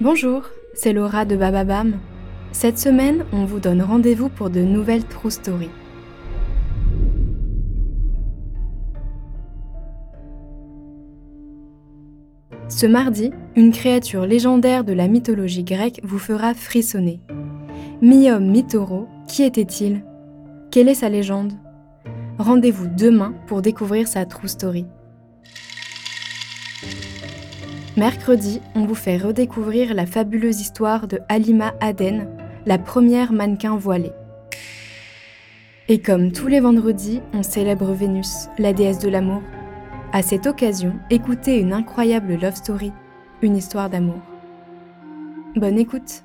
Bonjour, c'est Laura de Bababam. Cette semaine, on vous donne rendez-vous pour de nouvelles True Stories. Ce mardi, une créature légendaire de la mythologie grecque vous fera frissonner. Mi-homme, qui était-il? Quelle est sa légende? Rendez-vous demain pour découvrir sa true story. Mercredi, on vous fait redécouvrir la fabuleuse histoire de Halima Aden, la première mannequin voilée. Et comme tous les vendredis, on célèbre Vénus, la déesse de l'amour. À cette occasion, écoutez une incroyable love story, une histoire d'amour. Bonne écoute